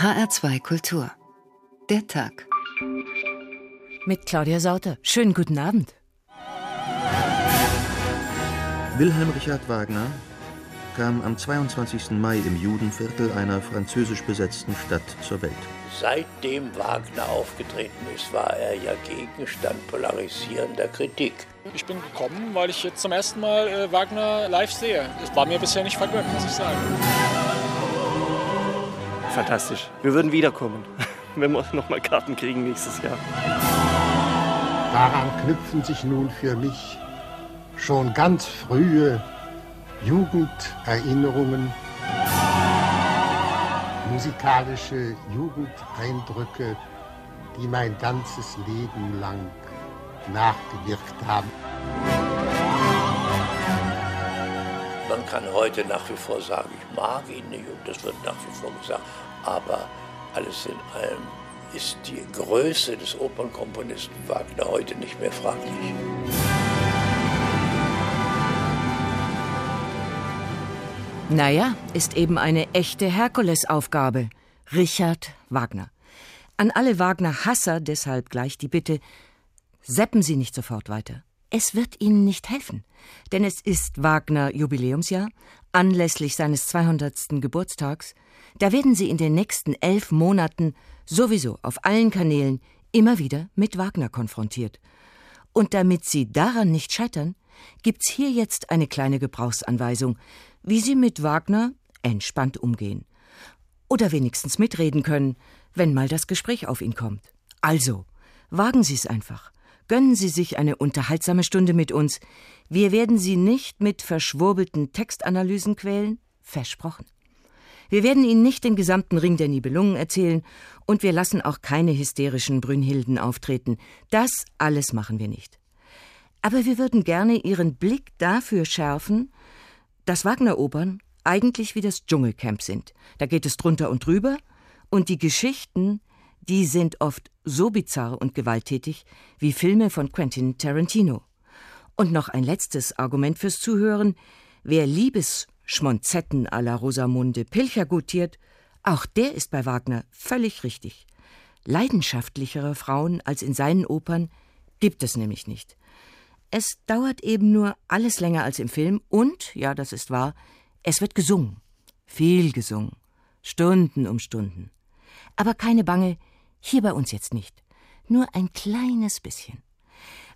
HR2 Kultur. Der Tag. Mit Claudia Sauter. Schönen guten Abend. Wilhelm Richard Wagner kam am 22. Mai im Judenviertel einer französisch besetzten Stadt zur Welt. Seitdem Wagner aufgetreten ist, war er ja Gegenstand polarisierender Kritik. Ich bin gekommen, weil ich jetzt zum ersten Mal äh, Wagner live sehe. Es war mir bisher nicht vergönnt, muss ich sagen. Fantastisch. Wir würden wiederkommen, wenn wir noch mal Karten kriegen nächstes Jahr. Daran knüpfen sich nun für mich schon ganz frühe Jugenderinnerungen, musikalische Jugendeindrücke, die mein ganzes Leben lang nachgewirkt haben. Kann heute nach wie vor sagen, ich mag ihn nicht und das wird nach wie vor gesagt, aber alles in allem ist die Größe des Opernkomponisten Wagner heute nicht mehr fraglich. Naja, ist eben eine echte Herkulesaufgabe. Richard Wagner. An alle Wagner-Hasser deshalb gleich die Bitte, seppen Sie nicht sofort weiter. Es wird Ihnen nicht helfen, denn es ist Wagner Jubiläumsjahr, anlässlich seines 200. Geburtstags. Da werden Sie in den nächsten elf Monaten sowieso auf allen Kanälen immer wieder mit Wagner konfrontiert. Und damit Sie daran nicht scheitern, gibt's hier jetzt eine kleine Gebrauchsanweisung, wie Sie mit Wagner entspannt umgehen. Oder wenigstens mitreden können, wenn mal das Gespräch auf ihn kommt. Also, wagen Sie es einfach. Gönnen Sie sich eine unterhaltsame Stunde mit uns. Wir werden Sie nicht mit verschwurbelten Textanalysen quälen, versprochen. Wir werden Ihnen nicht den gesamten Ring der Nibelungen erzählen und wir lassen auch keine hysterischen Brünnhilden auftreten. Das alles machen wir nicht. Aber wir würden gerne Ihren Blick dafür schärfen, dass Wagner-Opern eigentlich wie das Dschungelcamp sind. Da geht es drunter und drüber und die Geschichten, die sind oft so bizarr und gewalttätig wie Filme von Quentin Tarantino. Und noch ein letztes Argument fürs Zuhören. Wer Liebesschmonzetten à la Rosamunde Pilcher gutiert, auch der ist bei Wagner völlig richtig. Leidenschaftlichere Frauen als in seinen Opern gibt es nämlich nicht. Es dauert eben nur alles länger als im Film und, ja, das ist wahr, es wird gesungen. Viel gesungen. Stunden um Stunden. Aber keine Bange, hier bei uns jetzt nicht. Nur ein kleines bisschen.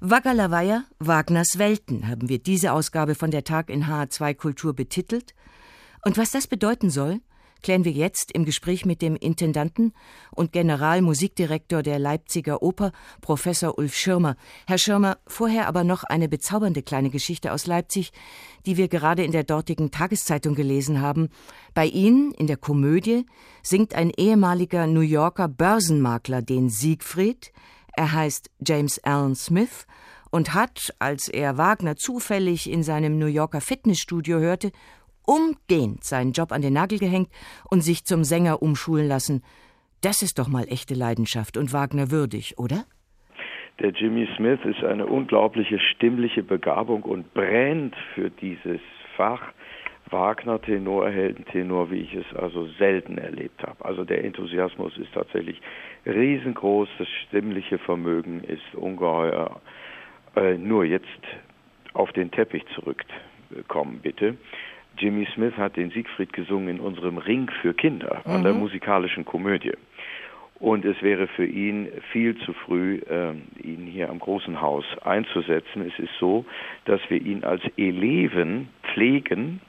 Waggalawaya, Wagners Welten, haben wir diese Ausgabe von der Tag in HR2 Kultur betitelt. Und was das bedeuten soll, klären wir jetzt im Gespräch mit dem Intendanten und Generalmusikdirektor der Leipziger Oper, Professor Ulf Schirmer. Herr Schirmer, vorher aber noch eine bezaubernde kleine Geschichte aus Leipzig, die wir gerade in der dortigen Tageszeitung gelesen haben. Bei Ihnen in der Komödie singt ein ehemaliger New Yorker Börsenmakler den Siegfried. Er heißt James Allen Smith und hat, als er Wagner zufällig in seinem New Yorker Fitnessstudio hörte, umgehend seinen Job an den Nagel gehängt und sich zum Sänger umschulen lassen. Das ist doch mal echte Leidenschaft und Wagner würdig, oder? Der Jimmy Smith ist eine unglaubliche stimmliche Begabung und brennt für dieses Fach. Wagner Tenor, Heldentenor, wie ich es also selten erlebt habe. Also der Enthusiasmus ist tatsächlich riesengroß, das stimmliche Vermögen ist ungeheuer. Äh, nur jetzt auf den Teppich zurückkommen, bitte. Jimmy Smith hat den Siegfried gesungen in unserem Ring für Kinder mhm. an der mhm. musikalischen Komödie. Und es wäre für ihn viel zu früh, äh, ihn hier am großen Haus einzusetzen. Es ist so, dass wir ihn als Eleven pflegen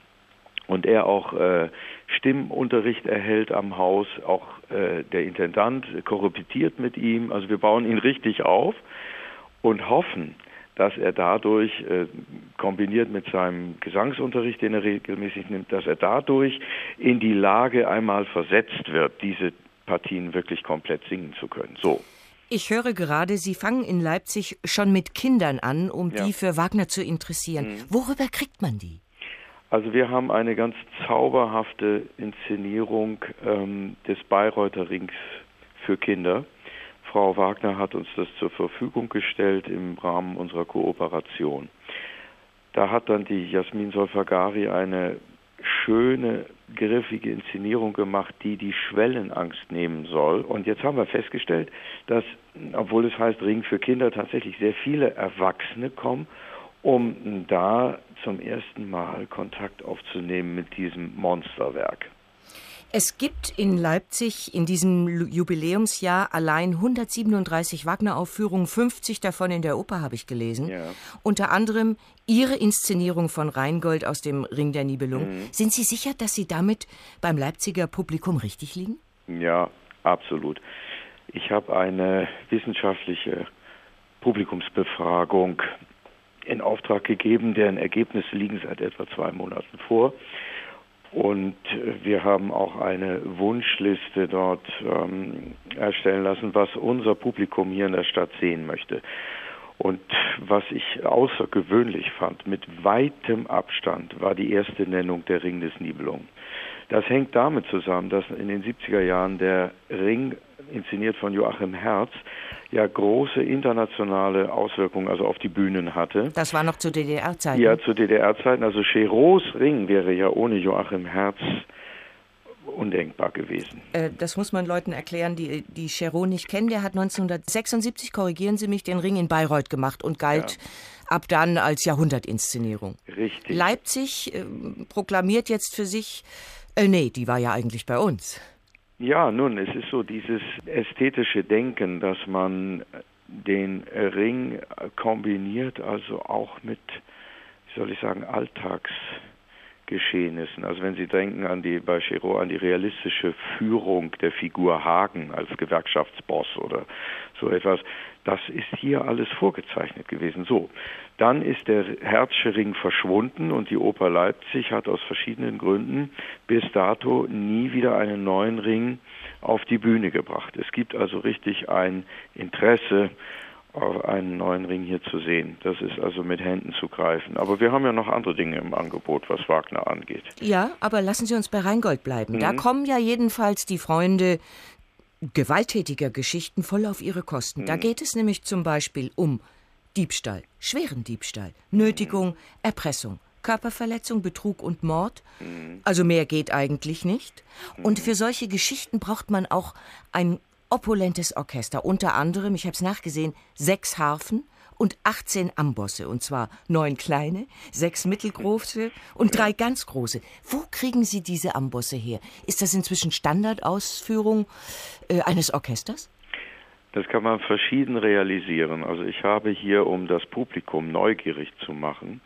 und er auch äh, Stimmunterricht erhält am Haus. Auch äh, der Intendant korruptiert mit ihm. Also wir bauen ihn richtig auf und hoffen, dass er dadurch, äh, kombiniert mit seinem Gesangsunterricht, den er regelmäßig nimmt, dass er dadurch in die Lage einmal versetzt wird, diese Partien wirklich komplett singen zu können. So. Ich höre gerade, Sie fangen in Leipzig schon mit Kindern an, um ja. die für Wagner zu interessieren. Mhm. Worüber kriegt man die? Also wir haben eine ganz zauberhafte Inszenierung ähm, des Bayreuther Rings für Kinder. Frau Wagner hat uns das zur Verfügung gestellt im Rahmen unserer Kooperation. Da hat dann die Jasmin Solfagari eine schöne, griffige Inszenierung gemacht, die die Schwellenangst nehmen soll. Und jetzt haben wir festgestellt, dass, obwohl es heißt Ring für Kinder, tatsächlich sehr viele Erwachsene kommen, um da zum ersten Mal Kontakt aufzunehmen mit diesem Monsterwerk. Es gibt in Leipzig in diesem Jubiläumsjahr allein 137 Wagner-Aufführungen, 50 davon in der Oper, habe ich gelesen. Ja. Unter anderem Ihre Inszenierung von Rheingold aus dem Ring der Nibelung. Mhm. Sind Sie sicher, dass Sie damit beim Leipziger Publikum richtig liegen? Ja, absolut. Ich habe eine wissenschaftliche Publikumsbefragung in Auftrag gegeben, deren Ergebnisse liegen seit etwa zwei Monaten vor. Und wir haben auch eine Wunschliste dort ähm, erstellen lassen, was unser Publikum hier in der Stadt sehen möchte. Und was ich außergewöhnlich fand, mit weitem Abstand war die erste Nennung der Ring des Nibelungen. Das hängt damit zusammen, dass in den 70er Jahren der Ring, inszeniert von Joachim Herz, ja große internationale Auswirkungen also auf die Bühnen hatte. Das war noch zu DDR-Zeiten? Ja, zu DDR-Zeiten. Also Cherots Ring wäre ja ohne Joachim Herz undenkbar gewesen. Äh, das muss man Leuten erklären, die die Cherot nicht kennen. Der hat 1976, korrigieren Sie mich, den Ring in Bayreuth gemacht und galt ja. ab dann als Jahrhundertinszenierung. Richtig. Leipzig äh, proklamiert jetzt für sich, äh, nee, die war ja eigentlich bei uns. Ja, nun, es ist so dieses ästhetische Denken, dass man den Ring kombiniert, also auch mit, wie soll ich sagen, Alltagsgeschehnissen. Also wenn Sie denken an die bei Giraud an die realistische Führung der Figur Hagen als Gewerkschaftsboss oder so etwas, das ist hier alles vorgezeichnet gewesen. So, dann ist der Herzsche Ring verschwunden und die Oper Leipzig hat aus verschiedenen Gründen bis dato nie wieder einen neuen Ring auf die Bühne gebracht. Es gibt also richtig ein Interesse, einen neuen Ring hier zu sehen. Das ist also mit Händen zu greifen. Aber wir haben ja noch andere Dinge im Angebot, was Wagner angeht. Ja, aber lassen Sie uns bei Rheingold bleiben. Mhm. Da kommen ja jedenfalls die Freunde gewalttätiger Geschichten voll auf ihre Kosten. Mhm. Da geht es nämlich zum Beispiel um Diebstahl, schweren Diebstahl, Nötigung. Erpressung, Körperverletzung, Betrug und Mord. Mhm. Also mehr geht eigentlich nicht. Und für solche Geschichten braucht man auch ein opulentes Orchester. Unter anderem, ich habe es nachgesehen, sechs Harfen, und 18 Ambosse, und zwar neun kleine, sechs mittelgroße und drei ganz große. Wo kriegen Sie diese Ambosse her? Ist das inzwischen Standardausführung äh, eines Orchesters? Das kann man verschieden realisieren. Also ich habe hier, um das Publikum neugierig zu machen,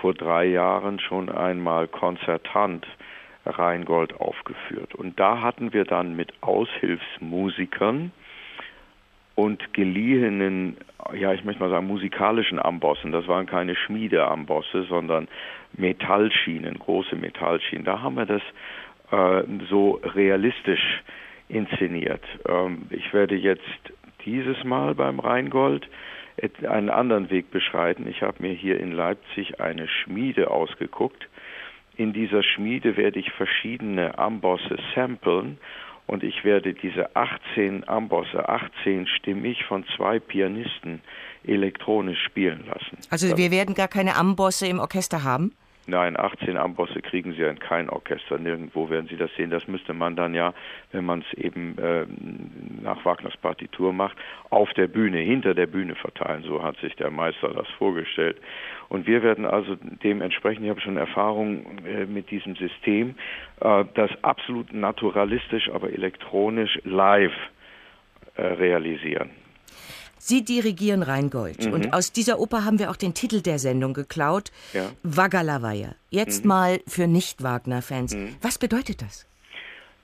vor drei Jahren schon einmal konzertant Rheingold aufgeführt. Und da hatten wir dann mit Aushilfsmusikern und geliehenen, ja, ich möchte mal sagen, musikalischen Ambossen. Das waren keine Schmiedeambosse, sondern Metallschienen, große Metallschienen. Da haben wir das äh, so realistisch inszeniert. Ähm, ich werde jetzt dieses Mal beim Rheingold einen anderen Weg beschreiten. Ich habe mir hier in Leipzig eine Schmiede ausgeguckt. In dieser Schmiede werde ich verschiedene Ambosse samplen und ich werde diese 18 Ambosse, 18 stimmig von zwei Pianisten elektronisch spielen lassen. Also wir werden gar keine Ambosse im Orchester haben? Nein, 18 Ambosse kriegen Sie ja in kein Orchester. Nirgendwo werden Sie das sehen. Das müsste man dann ja, wenn man es eben äh, nach Wagners Partitur macht, auf der Bühne, hinter der Bühne verteilen. So hat sich der Meister das vorgestellt. Und wir werden also dementsprechend, ich habe schon Erfahrung äh, mit diesem System, äh, das absolut naturalistisch, aber elektronisch live äh, realisieren. Sie dirigieren Rheingold. Mhm. Und aus dieser Oper haben wir auch den Titel der Sendung geklaut. Ja. Waggalawaya. Jetzt mhm. mal für Nicht-Wagner-Fans. Mhm. Was bedeutet das?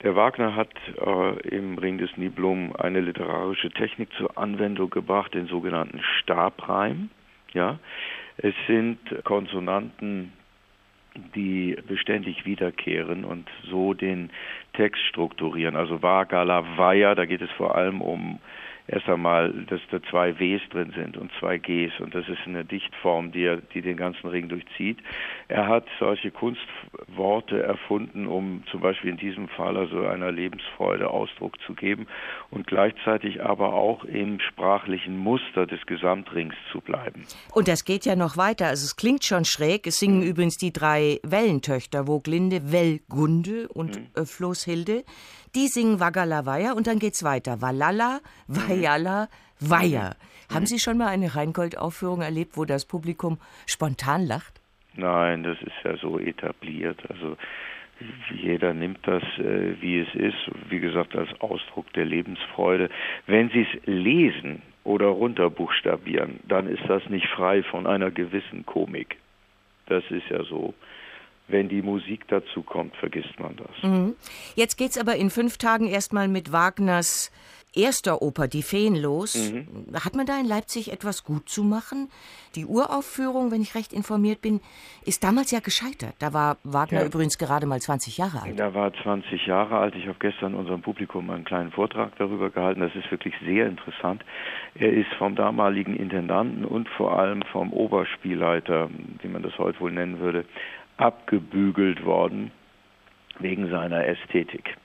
Der Wagner hat äh, im Ring des Nibelungen eine literarische Technik zur Anwendung gebracht, den sogenannten Stabreim. Ja, es sind Konsonanten, die beständig wiederkehren und so den Text strukturieren. Also Vagala Vaya, da geht es vor allem um erst einmal, dass da zwei Ws drin sind und zwei Gs und das ist eine Dichtform, die, er, die den ganzen Ring durchzieht. Er hat solche Kunstworte erfunden, um zum Beispiel in diesem Fall also einer Lebensfreude Ausdruck zu geben und gleichzeitig aber auch im sprachlichen Muster des Gesamtrings zu bleiben. Und das geht ja noch weiter. Also es klingt schon schräg. Es singen mhm. übrigens die drei Wellentöchter, Woglinde, Wellgunde und mhm. Floßhilde. Die singen Wagala Weiher und dann geht's weiter. Walala, Wayala. Mhm. Haben Sie schon mal eine Rheingold-Aufführung erlebt, wo das Publikum spontan lacht? Nein, das ist ja so etabliert. Also jeder nimmt das, äh, wie es ist, wie gesagt, als Ausdruck der Lebensfreude. Wenn Sie es lesen oder runterbuchstabieren, dann ist das nicht frei von einer gewissen Komik. Das ist ja so wenn die Musik dazu kommt, vergisst man das. Mhm. Jetzt geht's aber in fünf Tagen erstmal mit Wagners erster Oper, Die Feen, los. Mhm. Hat man da in Leipzig etwas gut zu machen? Die Uraufführung, wenn ich recht informiert bin, ist damals ja gescheitert. Da war Wagner ja. übrigens gerade mal 20 Jahre alt. Er war 20 Jahre alt. Ich habe gestern unserem Publikum einen kleinen Vortrag darüber gehalten. Das ist wirklich sehr interessant. Er ist vom damaligen Intendanten und vor allem vom Oberspielleiter, wie man das heute wohl nennen würde, abgebügelt worden wegen seiner Ästhetik,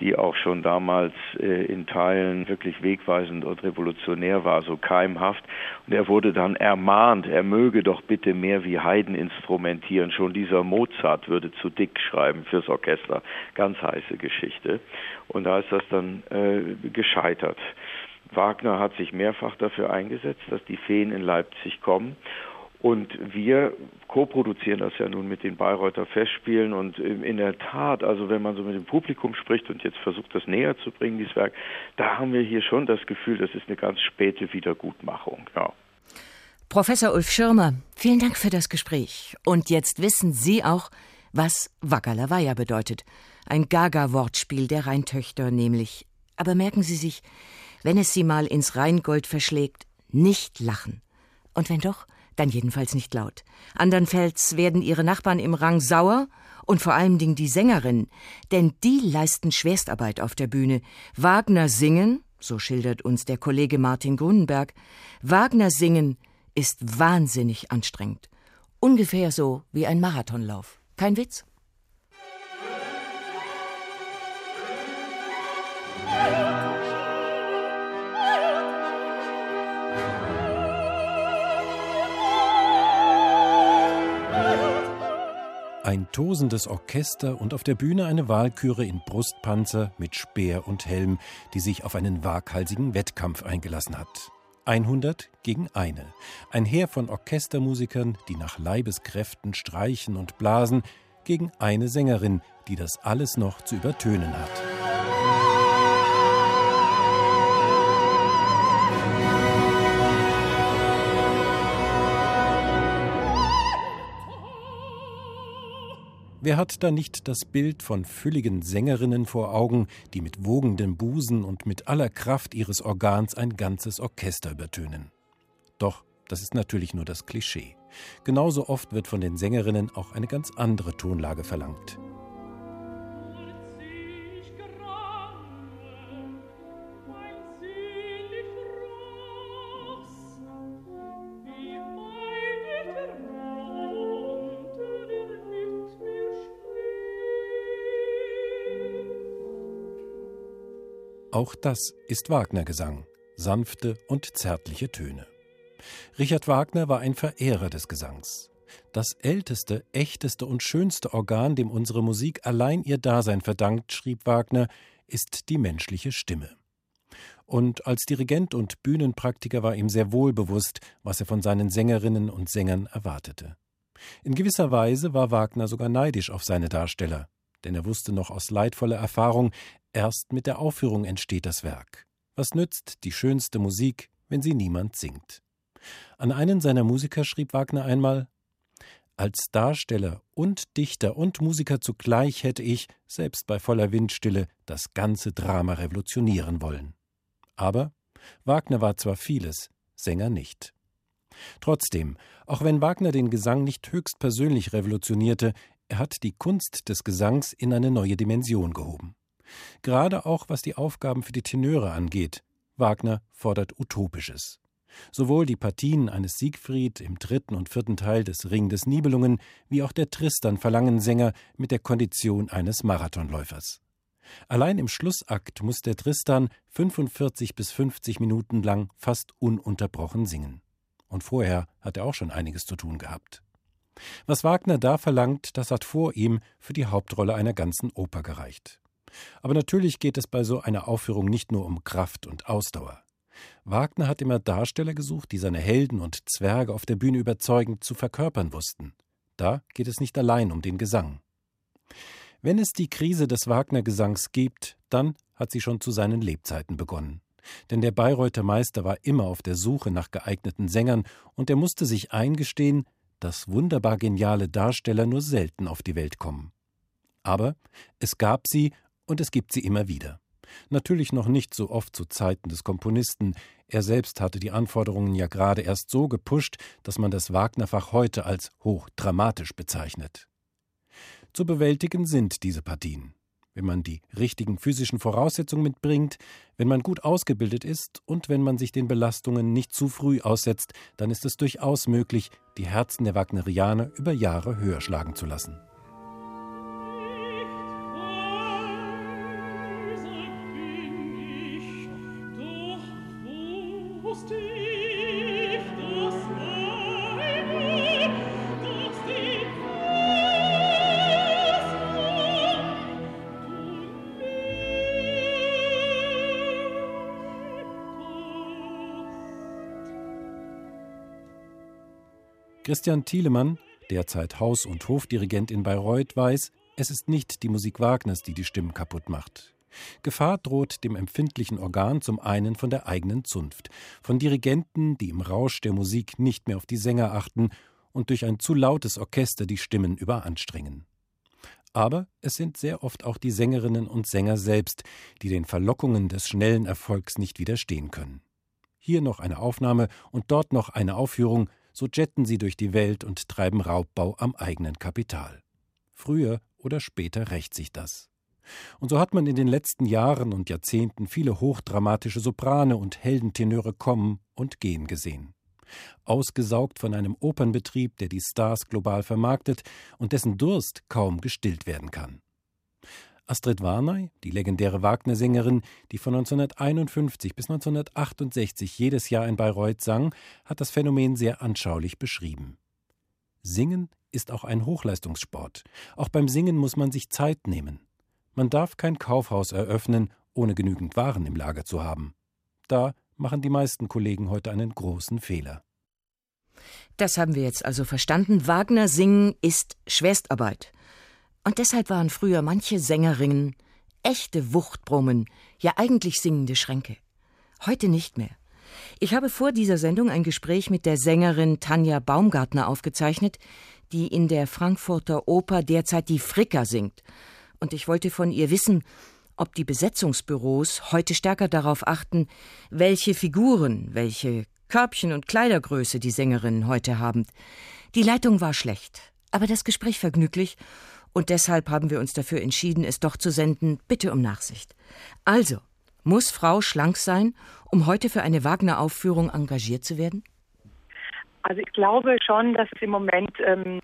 die auch schon damals äh, in Teilen wirklich wegweisend und revolutionär war, so keimhaft. Und er wurde dann ermahnt, er möge doch bitte mehr wie Haydn instrumentieren. Schon dieser Mozart würde zu dick schreiben fürs Orchester. Ganz heiße Geschichte. Und da ist das dann äh, gescheitert. Wagner hat sich mehrfach dafür eingesetzt, dass die Feen in Leipzig kommen. Und wir co-produzieren das ja nun mit den Bayreuther Festspielen und in der Tat, also wenn man so mit dem Publikum spricht und jetzt versucht, das näher zu bringen, dieses Werk, da haben wir hier schon das Gefühl, das ist eine ganz späte Wiedergutmachung. Ja. Professor Ulf Schirmer, vielen Dank für das Gespräch. Und jetzt wissen Sie auch, was Wackerlaweier bedeutet. Ein Gaga-Wortspiel der Rheintöchter nämlich. Aber merken Sie sich, wenn es Sie mal ins Rheingold verschlägt, nicht lachen. Und wenn doch, dann jedenfalls nicht laut. Andernfalls werden ihre Nachbarn im Rang sauer und vor allen Dingen die Sängerin, denn die leisten Schwerstarbeit auf der Bühne. Wagner singen, so schildert uns der Kollege Martin Grunenberg, Wagner singen ist wahnsinnig anstrengend. Ungefähr so wie ein Marathonlauf. Kein Witz? Ein tosendes Orchester und auf der Bühne eine Wahlküre in Brustpanzer mit Speer und Helm, die sich auf einen waghalsigen Wettkampf eingelassen hat. 100 gegen eine. Ein Heer von Orchestermusikern, die nach Leibeskräften streichen und blasen, gegen eine Sängerin, die das alles noch zu übertönen hat. Wer hat da nicht das Bild von fülligen Sängerinnen vor Augen, die mit wogendem Busen und mit aller Kraft ihres Organs ein ganzes Orchester übertönen? Doch, das ist natürlich nur das Klischee. Genauso oft wird von den Sängerinnen auch eine ganz andere Tonlage verlangt. Auch das ist Wagner-Gesang, sanfte und zärtliche Töne. Richard Wagner war ein Verehrer des Gesangs. Das älteste, echteste und schönste Organ, dem unsere Musik allein ihr Dasein verdankt, schrieb Wagner, ist die menschliche Stimme. Und als Dirigent und Bühnenpraktiker war ihm sehr wohl bewusst, was er von seinen Sängerinnen und Sängern erwartete. In gewisser Weise war Wagner sogar neidisch auf seine Darsteller, denn er wusste noch aus leidvoller Erfahrung, Erst mit der Aufführung entsteht das Werk. Was nützt die schönste Musik, wenn sie niemand singt? An einen seiner Musiker schrieb Wagner einmal Als Darsteller und Dichter und Musiker zugleich hätte ich, selbst bei voller Windstille, das ganze Drama revolutionieren wollen. Aber Wagner war zwar vieles, Sänger nicht. Trotzdem, auch wenn Wagner den Gesang nicht höchst persönlich revolutionierte, er hat die Kunst des Gesangs in eine neue Dimension gehoben. Gerade auch was die Aufgaben für die Tenöre angeht. Wagner fordert Utopisches. Sowohl die Partien eines Siegfried im dritten und vierten Teil des Ring des Nibelungen wie auch der Tristan verlangen Sänger mit der Kondition eines Marathonläufers. Allein im Schlussakt muss der Tristan 45 bis 50 Minuten lang fast ununterbrochen singen. Und vorher hat er auch schon einiges zu tun gehabt. Was Wagner da verlangt, das hat vor ihm für die Hauptrolle einer ganzen Oper gereicht. Aber natürlich geht es bei so einer Aufführung nicht nur um Kraft und Ausdauer. Wagner hat immer Darsteller gesucht, die seine Helden und Zwerge auf der Bühne überzeugend zu verkörpern wussten. Da geht es nicht allein um den Gesang. Wenn es die Krise des Wagner-Gesangs gibt, dann hat sie schon zu seinen Lebzeiten begonnen. Denn der Bayreuther Meister war immer auf der Suche nach geeigneten Sängern und er musste sich eingestehen, dass wunderbar geniale Darsteller nur selten auf die Welt kommen. Aber es gab sie und es gibt sie immer wieder. Natürlich noch nicht so oft zu Zeiten des Komponisten. Er selbst hatte die Anforderungen ja gerade erst so gepusht, dass man das Wagnerfach heute als hochdramatisch bezeichnet. Zu bewältigen sind diese Partien. Wenn man die richtigen physischen Voraussetzungen mitbringt, wenn man gut ausgebildet ist und wenn man sich den Belastungen nicht zu früh aussetzt, dann ist es durchaus möglich, die Herzen der Wagnerianer über Jahre höher schlagen zu lassen. Christian Thielemann, derzeit Haus- und Hofdirigent in Bayreuth, weiß, es ist nicht die Musik Wagners, die die Stimmen kaputt macht. Gefahr droht dem empfindlichen Organ zum einen von der eigenen Zunft, von Dirigenten, die im Rausch der Musik nicht mehr auf die Sänger achten und durch ein zu lautes Orchester die Stimmen überanstrengen. Aber es sind sehr oft auch die Sängerinnen und Sänger selbst, die den Verlockungen des schnellen Erfolgs nicht widerstehen können. Hier noch eine Aufnahme und dort noch eine Aufführung, so jetten sie durch die Welt und treiben Raubbau am eigenen Kapital. Früher oder später rächt sich das. Und so hat man in den letzten Jahren und Jahrzehnten viele hochdramatische Soprane und Heldentenöre kommen und gehen gesehen. Ausgesaugt von einem Opernbetrieb, der die Stars global vermarktet und dessen Durst kaum gestillt werden kann. Astrid Warnay, die legendäre Wagner-Sängerin, die von 1951 bis 1968 jedes Jahr in Bayreuth sang, hat das Phänomen sehr anschaulich beschrieben. Singen ist auch ein Hochleistungssport. Auch beim Singen muss man sich Zeit nehmen. Man darf kein Kaufhaus eröffnen, ohne genügend Waren im Lager zu haben. Da machen die meisten Kollegen heute einen großen Fehler. Das haben wir jetzt also verstanden. Wagner singen ist Schwerstarbeit. Und deshalb waren früher manche Sängerinnen echte Wuchtbrummen, ja eigentlich singende Schränke. Heute nicht mehr. Ich habe vor dieser Sendung ein Gespräch mit der Sängerin Tanja Baumgartner aufgezeichnet, die in der Frankfurter Oper derzeit die Fricker singt. Und ich wollte von ihr wissen, ob die Besetzungsbüros heute stärker darauf achten, welche Figuren, welche Körbchen und Kleidergröße die Sängerinnen heute haben. Die Leitung war schlecht, aber das Gespräch vergnüglich und deshalb haben wir uns dafür entschieden, es doch zu senden. Bitte um Nachsicht. Also, muss Frau schlank sein, um heute für eine Wagner-Aufführung engagiert zu werden? Also ich glaube schon, dass es im Moment ähm,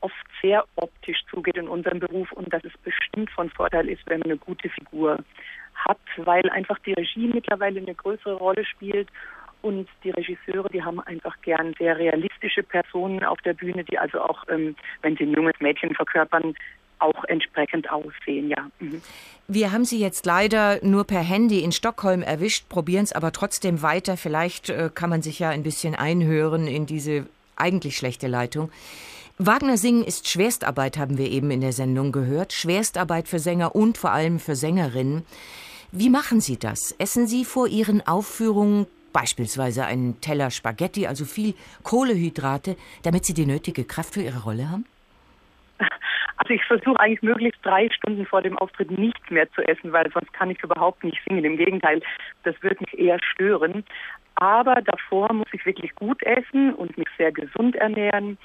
oft sehr optisch zugeht in unserem Beruf und dass es bestimmt von Vorteil ist, wenn man eine gute Figur hat, weil einfach die Regie mittlerweile eine größere Rolle spielt und die Regisseure, die haben einfach gern sehr realistische Personen auf der Bühne, die also auch, ähm, wenn sie ein junges Mädchen verkörpern, auch entsprechend aussehen, ja. Mhm. Wir haben Sie jetzt leider nur per Handy in Stockholm erwischt, probieren es aber trotzdem weiter. Vielleicht äh, kann man sich ja ein bisschen einhören in diese eigentlich schlechte Leitung. Wagner singen ist Schwerstarbeit, haben wir eben in der Sendung gehört. Schwerstarbeit für Sänger und vor allem für Sängerinnen. Wie machen Sie das? Essen Sie vor Ihren Aufführungen Beispielsweise einen Teller Spaghetti, also viel Kohlehydrate, damit Sie die nötige Kraft für Ihre Rolle haben? Also ich versuche eigentlich möglichst drei Stunden vor dem Auftritt nichts mehr zu essen, weil sonst kann ich überhaupt nicht singen. Im Gegenteil, das würde mich eher stören. Aber davor muss ich wirklich gut essen und mich sehr gesund ernähren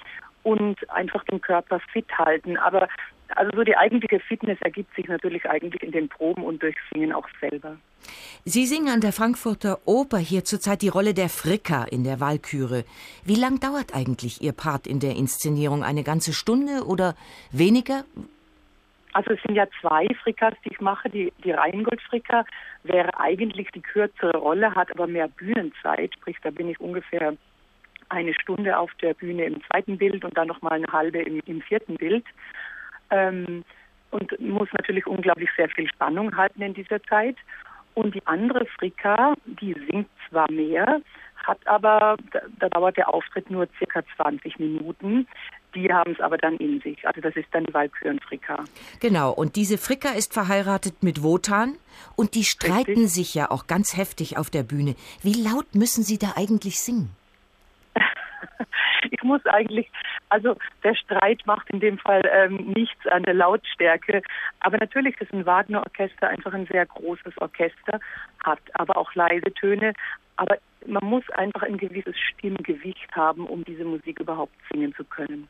und einfach den Körper fit halten. Aber also so die eigentliche Fitness ergibt sich natürlich eigentlich in den Proben und durch Singen auch selber. Sie singen an der Frankfurter Oper hier zurzeit die Rolle der Fricka in der Walküre. Wie lang dauert eigentlich Ihr Part in der Inszenierung? Eine ganze Stunde oder weniger? Also es sind ja zwei Frickas, die ich mache. Die, die Rheingold-Fricka wäre eigentlich die kürzere Rolle, hat aber mehr Bühnenzeit. Sprich, da bin ich ungefähr eine Stunde auf der Bühne im zweiten Bild und dann nochmal eine halbe im, im vierten Bild. Ähm, und muss natürlich unglaublich sehr viel Spannung halten in dieser Zeit. Und die andere Frika, die singt zwar mehr, hat aber, da, da dauert der Auftritt nur circa 20 Minuten. Die haben es aber dann in sich. Also das ist dann die Walküren-Frika. Genau, und diese Frika ist verheiratet mit Wotan und die streiten Richtig. sich ja auch ganz heftig auf der Bühne. Wie laut müssen Sie da eigentlich singen? ich muss eigentlich, also der Streit macht in dem Fall ähm, nichts an der Lautstärke. Aber natürlich ist ein Wagner-Orchester einfach ein sehr großes Orchester, hat aber auch leise Töne. Aber man muss einfach ein gewisses Stimmgewicht haben, um diese Musik überhaupt singen zu können.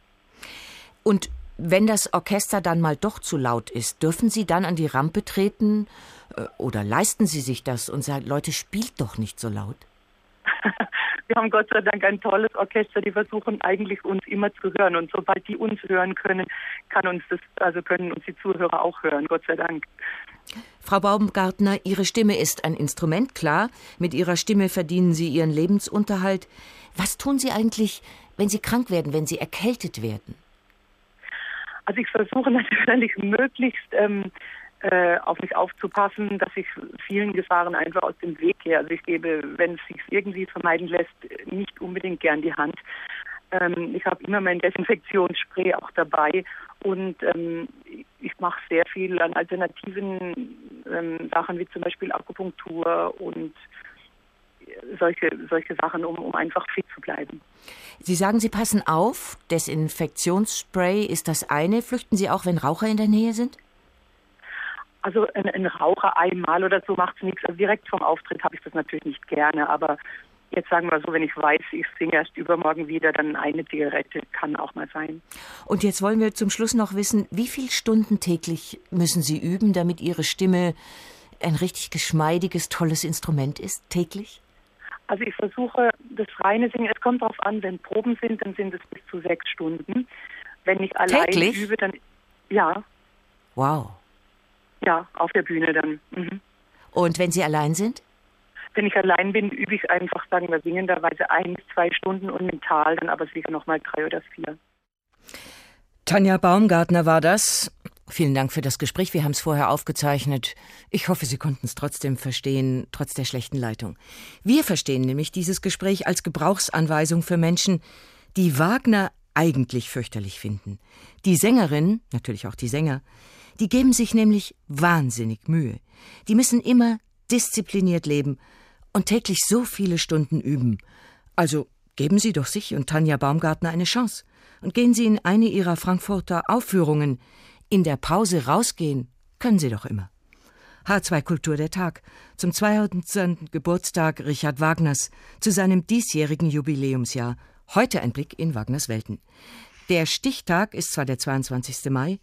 Und wenn das Orchester dann mal doch zu laut ist, dürfen Sie dann an die Rampe treten äh, oder leisten Sie sich das und sagen, Leute, spielt doch nicht so laut? Wir haben Gott sei Dank ein tolles Orchester, die versuchen eigentlich uns immer zu hören. Und sobald die uns hören können, kann uns das, also können uns die Zuhörer auch hören, Gott sei Dank. Frau Baumgartner, Ihre Stimme ist ein Instrument, klar. Mit Ihrer Stimme verdienen Sie Ihren Lebensunterhalt. Was tun Sie eigentlich, wenn Sie krank werden, wenn Sie erkältet werden? Also ich versuche natürlich möglichst ähm, äh, auf mich aufzupassen, dass ich vielen Gefahren einfach aus dem Weg gehe. Also ich gebe, wenn es sich irgendwie vermeiden lässt, nicht unbedingt gern die Hand. Ähm, ich habe immer mein Desinfektionsspray auch dabei und ähm, ich mache sehr viel an alternativen ähm, Sachen wie zum Beispiel Akupunktur und solche, solche Sachen, um, um einfach fit zu bleiben. Sie sagen, Sie passen auf. Desinfektionsspray ist das eine. Flüchten Sie auch, wenn Raucher in der Nähe sind? Also ein, ein Raucher einmal oder so macht es nichts. Also direkt vom Auftritt habe ich das natürlich nicht gerne, aber jetzt sagen wir so, wenn ich weiß, ich singe erst übermorgen wieder, dann eine Zigarette kann auch mal sein. Und jetzt wollen wir zum Schluss noch wissen, wie viele Stunden täglich müssen Sie üben, damit Ihre Stimme ein richtig geschmeidiges, tolles Instrument ist, täglich? Also ich versuche das reine Singen, es kommt darauf an, wenn Proben sind, dann sind es bis zu sechs Stunden. Wenn ich allein täglich? übe, dann ja. Wow. Ja, auf der Bühne dann. Mhm. Und wenn Sie allein sind? Wenn ich allein bin, übe ich einfach, sagen wir, singenderweise ein, zwei Stunden und mental dann aber sicher nochmal drei oder vier. Tanja Baumgartner war das. Vielen Dank für das Gespräch. Wir haben es vorher aufgezeichnet. Ich hoffe, Sie konnten es trotzdem verstehen, trotz der schlechten Leitung. Wir verstehen nämlich dieses Gespräch als Gebrauchsanweisung für Menschen, die Wagner eigentlich fürchterlich finden. Die Sängerin, natürlich auch die Sänger, die geben sich nämlich wahnsinnig Mühe. Die müssen immer diszipliniert leben und täglich so viele Stunden üben. Also geben Sie doch sich und Tanja Baumgartner eine Chance und gehen Sie in eine Ihrer Frankfurter Aufführungen. In der Pause rausgehen können Sie doch immer. H2 Kultur der Tag zum 200. Geburtstag Richard Wagners zu seinem diesjährigen Jubiläumsjahr. Heute ein Blick in Wagners Welten. Der Stichtag ist zwar der 22. Mai,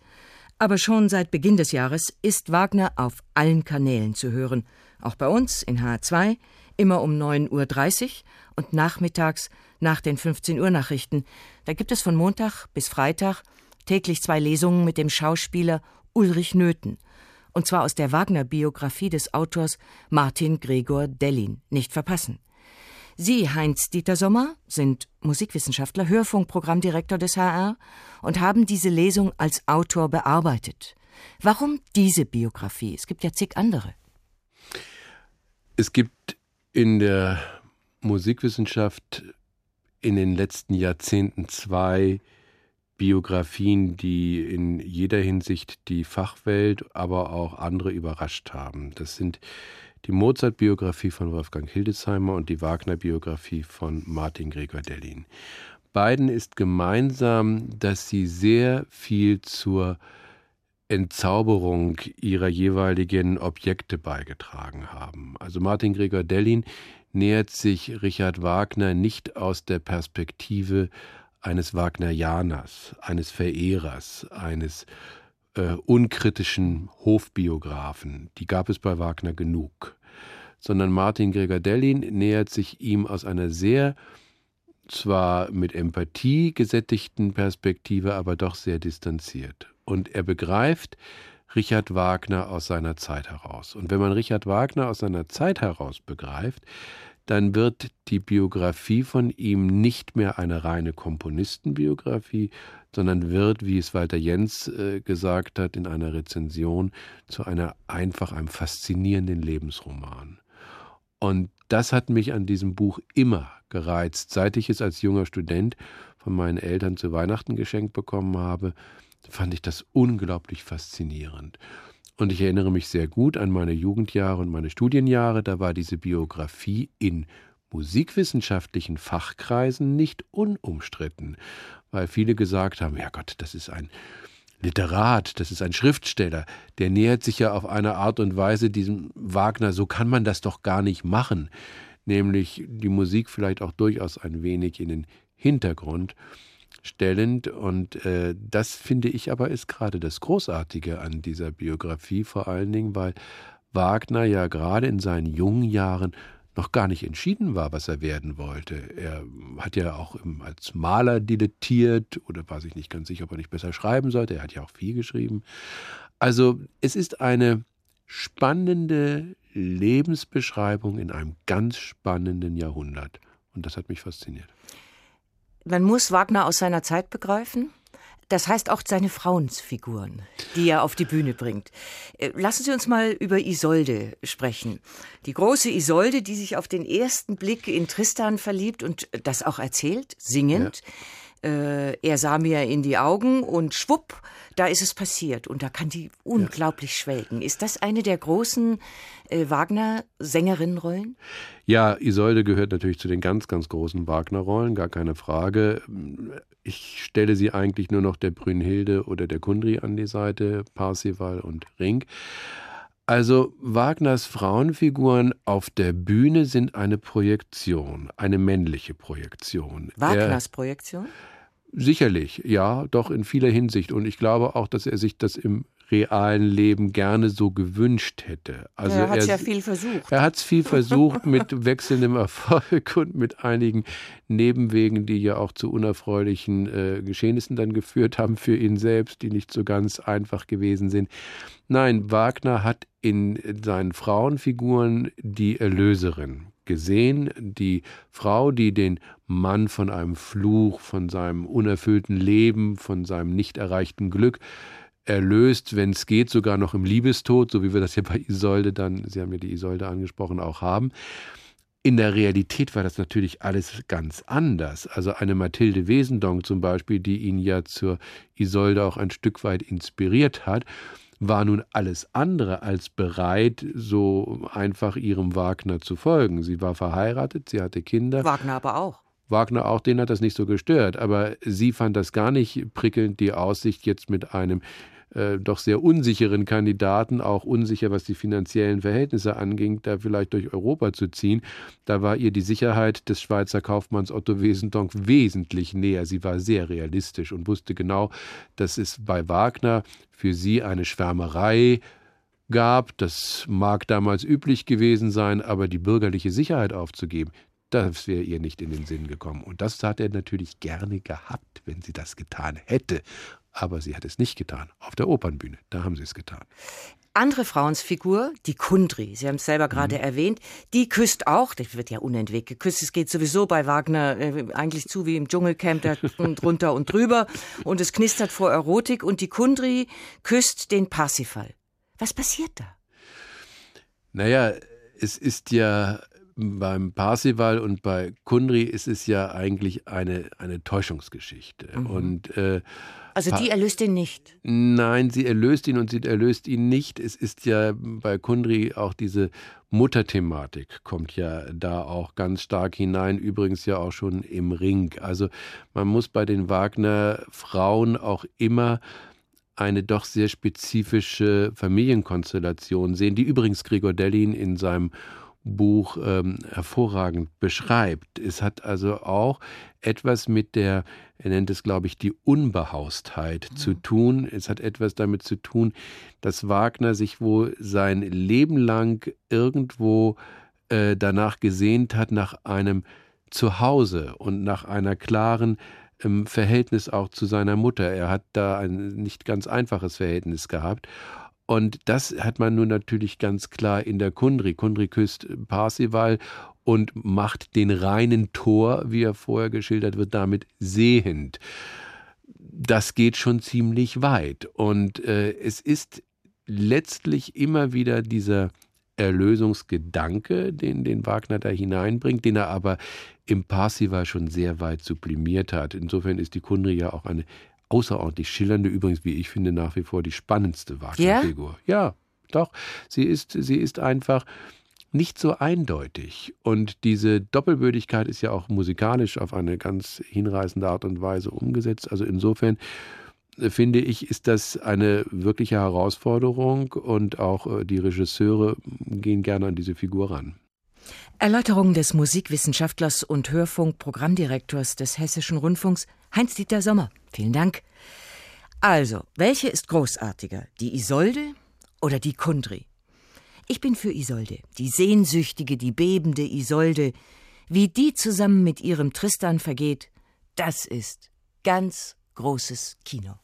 aber schon seit Beginn des Jahres ist Wagner auf allen Kanälen zu hören. Auch bei uns in H2, immer um 9.30 Uhr und nachmittags nach den 15 Uhr Nachrichten. Da gibt es von Montag bis Freitag täglich zwei Lesungen mit dem Schauspieler Ulrich Nöthen. Und zwar aus der Wagner-Biografie des Autors Martin Gregor Dellin. Nicht verpassen. Sie, Heinz-Dieter Sommer, sind Musikwissenschaftler, Hörfunkprogrammdirektor des HR und haben diese Lesung als Autor bearbeitet. Warum diese Biografie? Es gibt ja zig andere. Es gibt in der Musikwissenschaft in den letzten Jahrzehnten zwei Biografien, die in jeder Hinsicht die Fachwelt, aber auch andere überrascht haben. Das sind die Mozart-Biografie von Wolfgang Hildesheimer und die Wagner-Biografie von Martin Gregor Dellin. Beiden ist gemeinsam, dass sie sehr viel zur Entzauberung ihrer jeweiligen Objekte beigetragen haben. Also Martin Gregor Dellin nähert sich Richard Wagner nicht aus der Perspektive eines Wagnerianers, eines Verehrers, eines äh, unkritischen Hofbiografen. Die gab es bei Wagner genug. Sondern Martin Gregor-Dellin nähert sich ihm aus einer sehr zwar mit Empathie gesättigten Perspektive, aber doch sehr distanziert. Und er begreift Richard Wagner aus seiner Zeit heraus. Und wenn man Richard Wagner aus seiner Zeit heraus begreift, dann wird die Biografie von ihm nicht mehr eine reine Komponistenbiografie, sondern wird, wie es Walter Jens äh, gesagt hat in einer Rezension, zu einer einfach einem faszinierenden Lebensroman. Und das hat mich an diesem Buch immer gereizt, seit ich es als junger Student von meinen Eltern zu Weihnachten geschenkt bekommen habe, fand ich das unglaublich faszinierend. Und ich erinnere mich sehr gut an meine Jugendjahre und meine Studienjahre. Da war diese Biografie in musikwissenschaftlichen Fachkreisen nicht unumstritten, weil viele gesagt haben, ja Gott, das ist ein Literat, das ist ein Schriftsteller, der nähert sich ja auf eine Art und Weise diesem Wagner, so kann man das doch gar nicht machen, nämlich die Musik vielleicht auch durchaus ein wenig in den Hintergrund stellend. Und äh, das finde ich aber ist gerade das Großartige an dieser Biografie, vor allen Dingen, weil Wagner ja gerade in seinen jungen Jahren noch gar nicht entschieden war, was er werden wollte. Er hat ja auch als Maler dilettiert oder war sich nicht ganz sicher, ob er nicht besser schreiben sollte. Er hat ja auch viel geschrieben. Also es ist eine spannende Lebensbeschreibung in einem ganz spannenden Jahrhundert. Und das hat mich fasziniert. Man muss Wagner aus seiner Zeit begreifen. Das heißt auch seine Frauensfiguren, die er auf die Bühne bringt. Äh, lassen Sie uns mal über Isolde sprechen. Die große Isolde, die sich auf den ersten Blick in Tristan verliebt und das auch erzählt, singend. Ja äh, er sah mir in die Augen und schwupp, da ist es passiert. Und da kann die unglaublich ja. schwelgen. Ist das eine der großen äh, Wagner-Sängerinnenrollen? Ja, Isolde gehört natürlich zu den ganz, ganz großen Wagner-Rollen, gar keine Frage. Ich stelle sie eigentlich nur noch der Brünnhilde oder der Kundry an die Seite, Parsival und Ring. Also Wagners Frauenfiguren auf der Bühne sind eine Projektion, eine männliche Projektion. Wagners Projektion? Sicherlich, ja, doch in vieler Hinsicht. Und ich glaube auch, dass er sich das im realen Leben gerne so gewünscht hätte. Also er hat es ja viel versucht. Er hat es viel versucht mit wechselndem Erfolg und mit einigen Nebenwegen, die ja auch zu unerfreulichen äh, Geschehnissen dann geführt haben für ihn selbst, die nicht so ganz einfach gewesen sind. Nein, Wagner hat in seinen Frauenfiguren die Erlöserin gesehen, die Frau, die den Mann von einem Fluch, von seinem unerfüllten Leben, von seinem nicht erreichten Glück erlöst, wenn es geht, sogar noch im Liebestod, so wie wir das ja bei Isolde dann, Sie haben ja die Isolde angesprochen, auch haben. In der Realität war das natürlich alles ganz anders. Also eine Mathilde Wesendonck zum Beispiel, die ihn ja zur Isolde auch ein Stück weit inspiriert hat, war nun alles andere als bereit, so einfach ihrem Wagner zu folgen. Sie war verheiratet, sie hatte Kinder. Wagner aber auch. Wagner auch, den hat das nicht so gestört, aber sie fand das gar nicht prickelnd, die Aussicht jetzt mit einem äh, doch sehr unsicheren Kandidaten, auch unsicher, was die finanziellen Verhältnisse anging, da vielleicht durch Europa zu ziehen. Da war ihr die Sicherheit des Schweizer Kaufmanns Otto Wesendonck wesentlich näher. Sie war sehr realistisch und wusste genau, dass es bei Wagner für sie eine Schwärmerei gab. Das mag damals üblich gewesen sein, aber die bürgerliche Sicherheit aufzugeben, das wäre ihr nicht in den Sinn gekommen. Und das hat er natürlich gerne gehabt, wenn sie das getan hätte aber sie hat es nicht getan. Auf der Opernbühne, da haben sie es getan. Andere Frauensfigur, die Kundry, Sie haben es selber gerade mhm. erwähnt, die küsst auch, das wird ja unentwegt geküsst, es geht sowieso bei Wagner äh, eigentlich zu wie im Dschungelcamp, da drunter und drüber und es knistert vor Erotik und die Kundry küsst den Parsifal. Was passiert da? Naja, es ist ja beim Parsival und bei Kundry ist es ja eigentlich eine, eine Täuschungsgeschichte. Mhm. Und äh, also die erlöst ihn nicht. Nein, sie erlöst ihn und sie erlöst ihn nicht. Es ist ja bei Kundry auch diese Mutterthematik kommt ja da auch ganz stark hinein, übrigens ja auch schon im Ring. Also man muss bei den Wagner Frauen auch immer eine doch sehr spezifische Familienkonstellation sehen, die übrigens Gregor Dellin in seinem Buch ähm, hervorragend beschreibt. Es hat also auch etwas mit der, er nennt es, glaube ich, die Unbehaustheit mhm. zu tun. Es hat etwas damit zu tun, dass Wagner sich wohl sein Leben lang irgendwo äh, danach gesehnt hat, nach einem Zuhause und nach einer klaren ähm, Verhältnis auch zu seiner Mutter. Er hat da ein nicht ganz einfaches Verhältnis gehabt. Und das hat man nun natürlich ganz klar in der Kundri. Kundri küsst Parsival und macht den reinen Tor, wie er vorher geschildert wird, damit sehend. Das geht schon ziemlich weit. Und äh, es ist letztlich immer wieder dieser Erlösungsgedanke, den, den Wagner da hineinbringt, den er aber im Parsival schon sehr weit sublimiert hat. Insofern ist die Kundri ja auch eine außerordentlich schillernde, übrigens, wie ich finde, nach wie vor die spannendste Wagner-Figur. Ja? ja, doch. Sie ist, sie ist einfach nicht so eindeutig. Und diese Doppelwürdigkeit ist ja auch musikalisch auf eine ganz hinreißende Art und Weise umgesetzt. Also insofern äh, finde ich, ist das eine wirkliche Herausforderung und auch äh, die Regisseure gehen gerne an diese Figur ran. Erläuterung des Musikwissenschaftlers und Hörfunkprogrammdirektors des Hessischen Rundfunks Heinz-Dieter Sommer. Vielen Dank. Also, welche ist großartiger, die Isolde oder die Kundri? Ich bin für Isolde, die sehnsüchtige, die bebende Isolde. Wie die zusammen mit ihrem Tristan vergeht, das ist ganz großes Kino.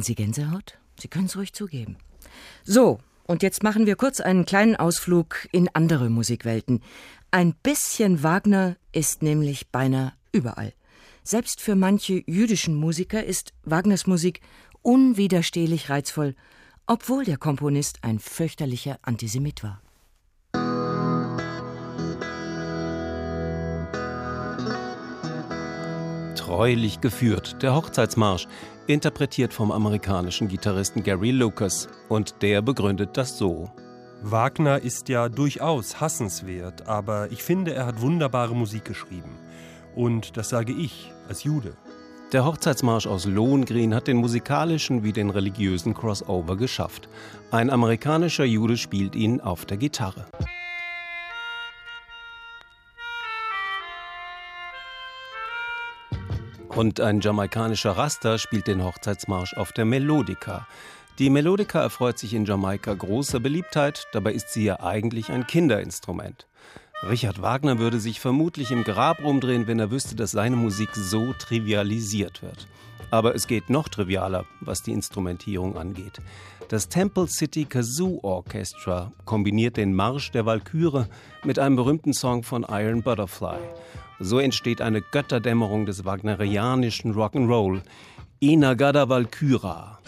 Hatten Sie Gänsehaut? Sie können es ruhig zugeben. So, und jetzt machen wir kurz einen kleinen Ausflug in andere Musikwelten. Ein bisschen Wagner ist nämlich beinahe überall. Selbst für manche jüdischen Musiker ist Wagners Musik unwiderstehlich reizvoll, obwohl der Komponist ein fürchterlicher Antisemit war. Treulich geführt, der Hochzeitsmarsch, interpretiert vom amerikanischen Gitarristen Gary Lucas. Und der begründet das so. Wagner ist ja durchaus hassenswert, aber ich finde, er hat wunderbare Musik geschrieben. Und das sage ich als Jude. Der Hochzeitsmarsch aus Lohengrin hat den musikalischen wie den religiösen Crossover geschafft. Ein amerikanischer Jude spielt ihn auf der Gitarre. Und ein jamaikanischer Raster spielt den Hochzeitsmarsch auf der Melodica. Die Melodica erfreut sich in Jamaika großer Beliebtheit, dabei ist sie ja eigentlich ein Kinderinstrument. Richard Wagner würde sich vermutlich im Grab rumdrehen, wenn er wüsste, dass seine Musik so trivialisiert wird. Aber es geht noch trivialer, was die Instrumentierung angeht. Das Temple City Kazoo Orchestra kombiniert den Marsch der Walküre mit einem berühmten Song von Iron Butterfly. So entsteht eine Götterdämmerung des wagnerianischen Rock'n'Roll. Inagada Valkyra.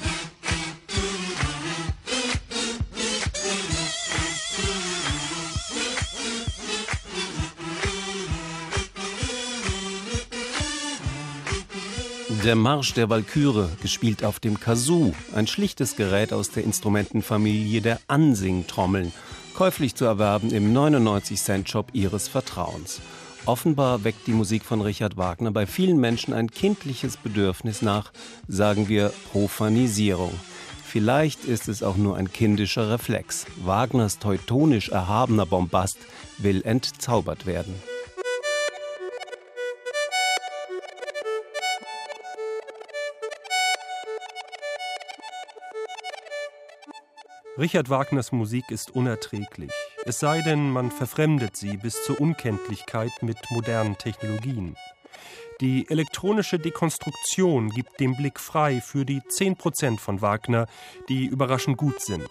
Der Marsch der Walküre, gespielt auf dem Kazoo, ein schlichtes Gerät aus der Instrumentenfamilie der Ansing-Trommeln, käuflich zu erwerben im 99-Cent-Shop Ihres Vertrauens. Offenbar weckt die Musik von Richard Wagner bei vielen Menschen ein kindliches Bedürfnis nach, sagen wir, Profanisierung. Vielleicht ist es auch nur ein kindischer Reflex. Wagners teutonisch erhabener Bombast will entzaubert werden. Richard Wagners Musik ist unerträglich. Es sei denn, man verfremdet sie bis zur Unkenntlichkeit mit modernen Technologien. Die elektronische Dekonstruktion gibt den Blick frei für die 10% von Wagner, die überraschend gut sind,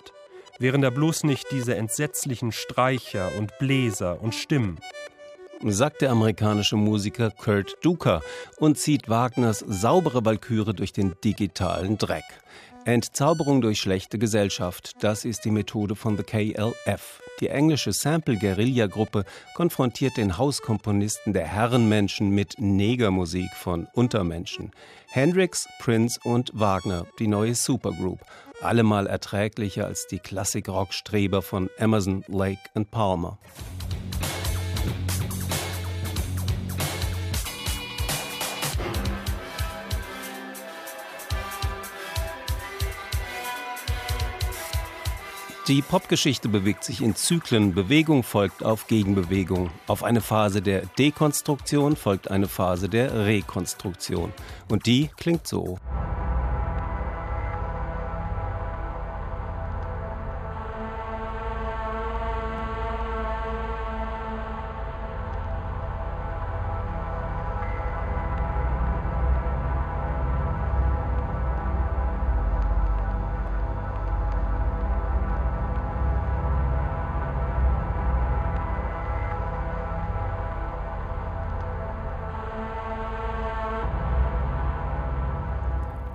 während er bloß nicht diese entsetzlichen Streicher und Bläser und Stimmen sagt der amerikanische Musiker Kurt Duker und zieht Wagners saubere Walküre durch den digitalen Dreck. Entzauberung durch schlechte Gesellschaft, das ist die Methode von The KLF. Die englische Sample-Guerilla-Gruppe konfrontiert den Hauskomponisten der Herrenmenschen mit Negermusik von Untermenschen. Hendrix, Prince und Wagner, die neue Supergroup. Allemal erträglicher als die Klassik-Rock-Streber von Emerson, Lake und Palmer. Die Popgeschichte bewegt sich in Zyklen. Bewegung folgt auf Gegenbewegung. Auf eine Phase der Dekonstruktion folgt eine Phase der Rekonstruktion. Und die klingt so.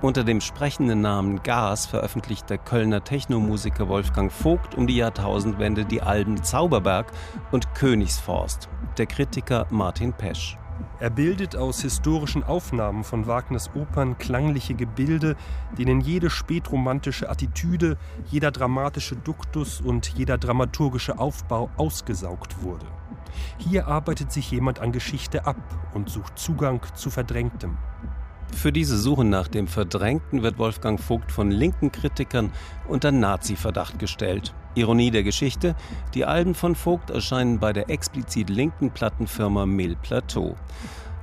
Unter dem sprechenden Namen Gas veröffentlicht der Kölner Technomusiker Wolfgang Vogt um die Jahrtausendwende die Alben Zauberberg und Königsforst. Der Kritiker Martin Pesch. Er bildet aus historischen Aufnahmen von Wagners Opern klangliche Gebilde, denen jede spätromantische Attitüde, jeder dramatische Duktus und jeder dramaturgische Aufbau ausgesaugt wurde. Hier arbeitet sich jemand an Geschichte ab und sucht Zugang zu Verdrängtem. Für diese Suche nach dem Verdrängten wird Wolfgang Vogt von linken Kritikern unter Nazi-Verdacht gestellt. Ironie der Geschichte: Die Alben von Vogt erscheinen bei der explizit linken Plattenfirma Mill Plateau.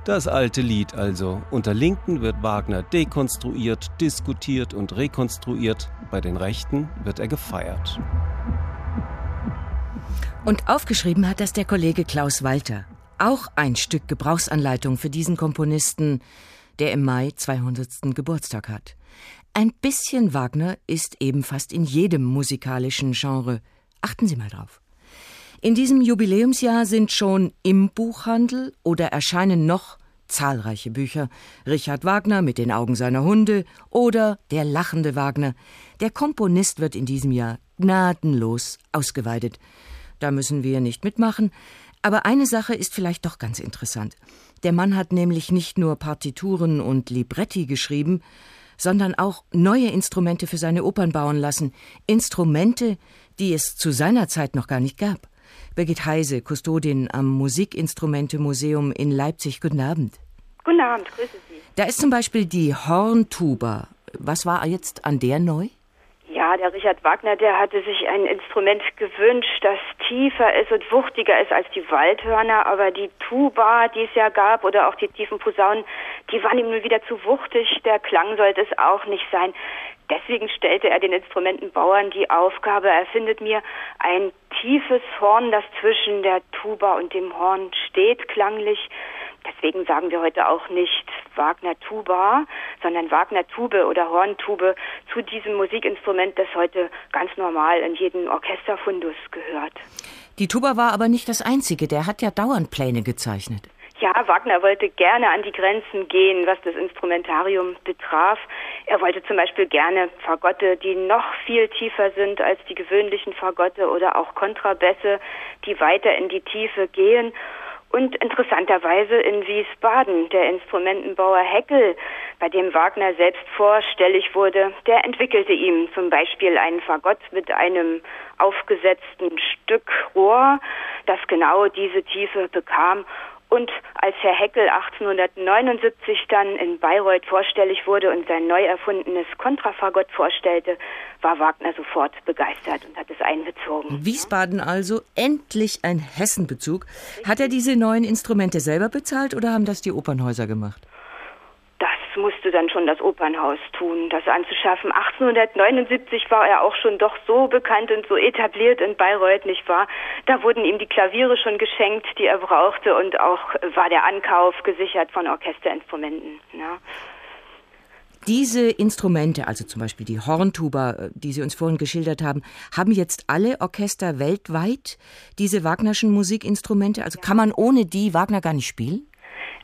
Das alte Lied also. Unter Linken wird Wagner dekonstruiert, diskutiert und rekonstruiert. Bei den Rechten wird er gefeiert. Und aufgeschrieben hat das der Kollege Klaus Walter. Auch ein Stück Gebrauchsanleitung für diesen Komponisten, der im Mai 200. Geburtstag hat. Ein bisschen Wagner ist eben fast in jedem musikalischen Genre. Achten Sie mal drauf. In diesem Jubiläumsjahr sind schon im Buchhandel oder erscheinen noch zahlreiche Bücher. Richard Wagner mit den Augen seiner Hunde oder Der lachende Wagner. Der Komponist wird in diesem Jahr gnadenlos ausgeweidet. Da müssen wir nicht mitmachen. Aber eine Sache ist vielleicht doch ganz interessant. Der Mann hat nämlich nicht nur Partituren und Libretti geschrieben, sondern auch neue Instrumente für seine Opern bauen lassen. Instrumente, die es zu seiner Zeit noch gar nicht gab. Birgit Heise, Kustodin am Musikinstrumente-Museum in Leipzig. Guten Abend. Guten Abend, grüße Sie. Da ist zum Beispiel die Horntuba. Was war jetzt an der neu? Ja, der Richard Wagner, der hatte sich ein Instrument gewünscht, das tiefer ist und wuchtiger ist als die Waldhörner, aber die Tuba, die es ja gab, oder auch die tiefen Posaunen, die waren ihm nun wieder zu wuchtig, der Klang sollte es auch nicht sein. Deswegen stellte er den Instrumentenbauern die Aufgabe, er findet mir ein tiefes Horn, das zwischen der Tuba und dem Horn steht, klanglich. Deswegen sagen wir heute auch nicht Wagner Tuba, sondern Wagner Tube oder Horntube zu diesem Musikinstrument, das heute ganz normal in jeden Orchesterfundus gehört. Die Tuba war aber nicht das einzige, der hat ja dauernd Pläne gezeichnet. Ja, Wagner wollte gerne an die Grenzen gehen, was das Instrumentarium betraf. Er wollte zum Beispiel gerne Fagotte, die noch viel tiefer sind als die gewöhnlichen Fagotte oder auch Kontrabässe, die weiter in die Tiefe gehen. Und interessanterweise in Wiesbaden, der Instrumentenbauer Heckel, bei dem Wagner selbst vorstellig wurde, der entwickelte ihm zum Beispiel einen Fagott mit einem aufgesetzten Stück Rohr, das genau diese Tiefe bekam und als Herr Heckel 1879 dann in Bayreuth vorstellig wurde und sein neu erfundenes Kontrafagott vorstellte, war Wagner sofort begeistert und hat es einbezogen. Wiesbaden also, endlich ein Hessenbezug. Hat er diese neuen Instrumente selber bezahlt oder haben das die Opernhäuser gemacht? Musste dann schon das Opernhaus tun, das anzuschaffen. 1879 war er auch schon doch so bekannt und so etabliert in Bayreuth, nicht wahr? Da wurden ihm die Klaviere schon geschenkt, die er brauchte und auch war der Ankauf gesichert von Orchesterinstrumenten. Ja. Diese Instrumente, also zum Beispiel die Horntuba, äh, die Sie uns vorhin geschildert haben, haben jetzt alle Orchester weltweit diese Wagnerschen Musikinstrumente? Also kann man ohne die Wagner gar nicht spielen?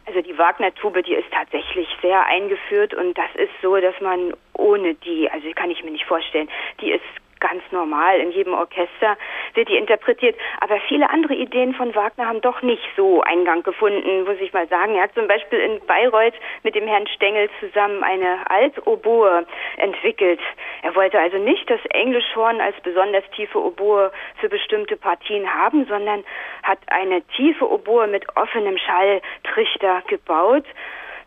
Also die Wagner-Tube, die ist tatsächlich sehr eingeführt und das ist so, dass man ohne die, also kann ich mir nicht vorstellen, die ist ganz normal. In jedem Orchester wird die interpretiert. Aber viele andere Ideen von Wagner haben doch nicht so Eingang gefunden, muss ich mal sagen. Er hat zum Beispiel in Bayreuth mit dem Herrn Stengel zusammen eine Altoboe entwickelt. Er wollte also nicht das Englischhorn als besonders tiefe Oboe für bestimmte Partien haben, sondern hat eine tiefe Oboe mit offenem Schalltrichter gebaut.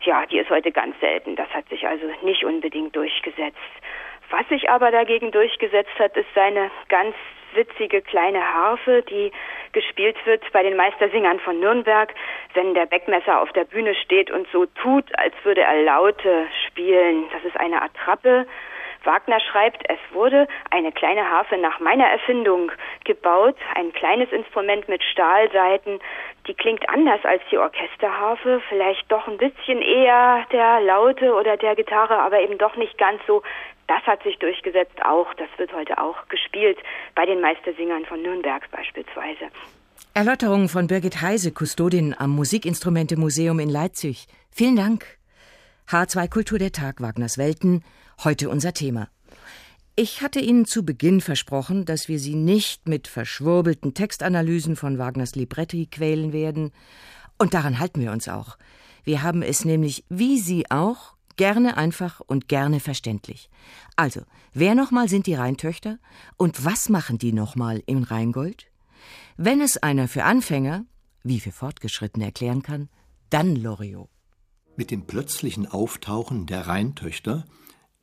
Ja, die ist heute ganz selten. Das hat sich also nicht unbedingt durchgesetzt. Was sich aber dagegen durchgesetzt hat, ist seine ganz witzige kleine Harfe, die gespielt wird bei den Meistersingern von Nürnberg, wenn der Beckmesser auf der Bühne steht und so tut, als würde er Laute spielen. Das ist eine Attrappe. Wagner schreibt, es wurde eine kleine Harfe nach meiner Erfindung gebaut, ein kleines Instrument mit Stahlseiten, die klingt anders als die Orchesterharfe, vielleicht doch ein bisschen eher der Laute oder der Gitarre, aber eben doch nicht ganz so das hat sich durchgesetzt auch. Das wird heute auch gespielt bei den Meistersingern von Nürnberg beispielsweise. Erläuterungen von Birgit Heise, Kustodin am Musikinstrumente-Museum in Leipzig. Vielen Dank. H2 Kultur der Tag Wagners Welten, heute unser Thema. Ich hatte Ihnen zu Beginn versprochen, dass wir Sie nicht mit verschwurbelten Textanalysen von Wagners Libretti quälen werden. Und daran halten wir uns auch. Wir haben es nämlich, wie Sie auch, Gerne einfach und gerne verständlich. Also, wer nochmal sind die Rheintöchter und was machen die nochmal im Rheingold? Wenn es einer für Anfänger, wie für Fortgeschrittene erklären kann, dann Loriot. Mit dem plötzlichen Auftauchen der Rheintöchter,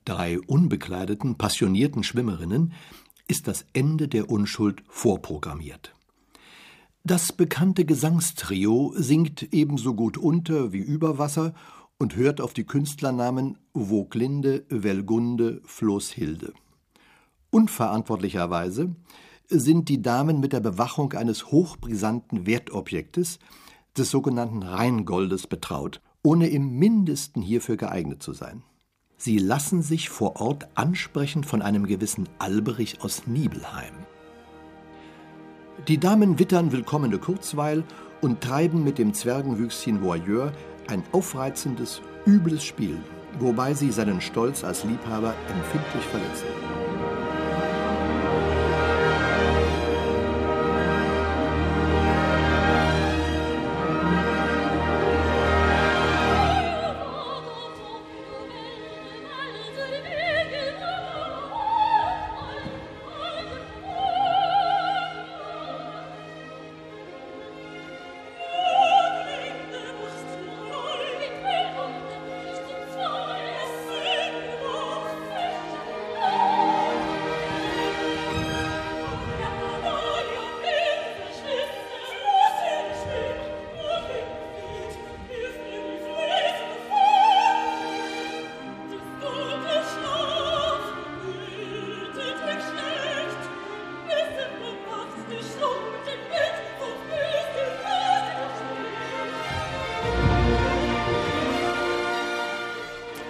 drei unbekleideten, passionierten Schwimmerinnen, ist das Ende der Unschuld vorprogrammiert. Das bekannte Gesangstrio singt ebenso gut unter wie über Wasser und hört auf die Künstlernamen Voglinde, Welgunde, Floßhilde. Unverantwortlicherweise sind die Damen mit der Bewachung eines hochbrisanten Wertobjektes, des sogenannten Rheingoldes, betraut, ohne im mindesten hierfür geeignet zu sein. Sie lassen sich vor Ort ansprechen von einem gewissen Alberich aus Nibelheim. Die Damen wittern willkommene Kurzweil und treiben mit dem Zwergenwüchschen Voyeur ein aufreizendes, übles Spiel, wobei sie seinen Stolz als Liebhaber empfindlich verletzen.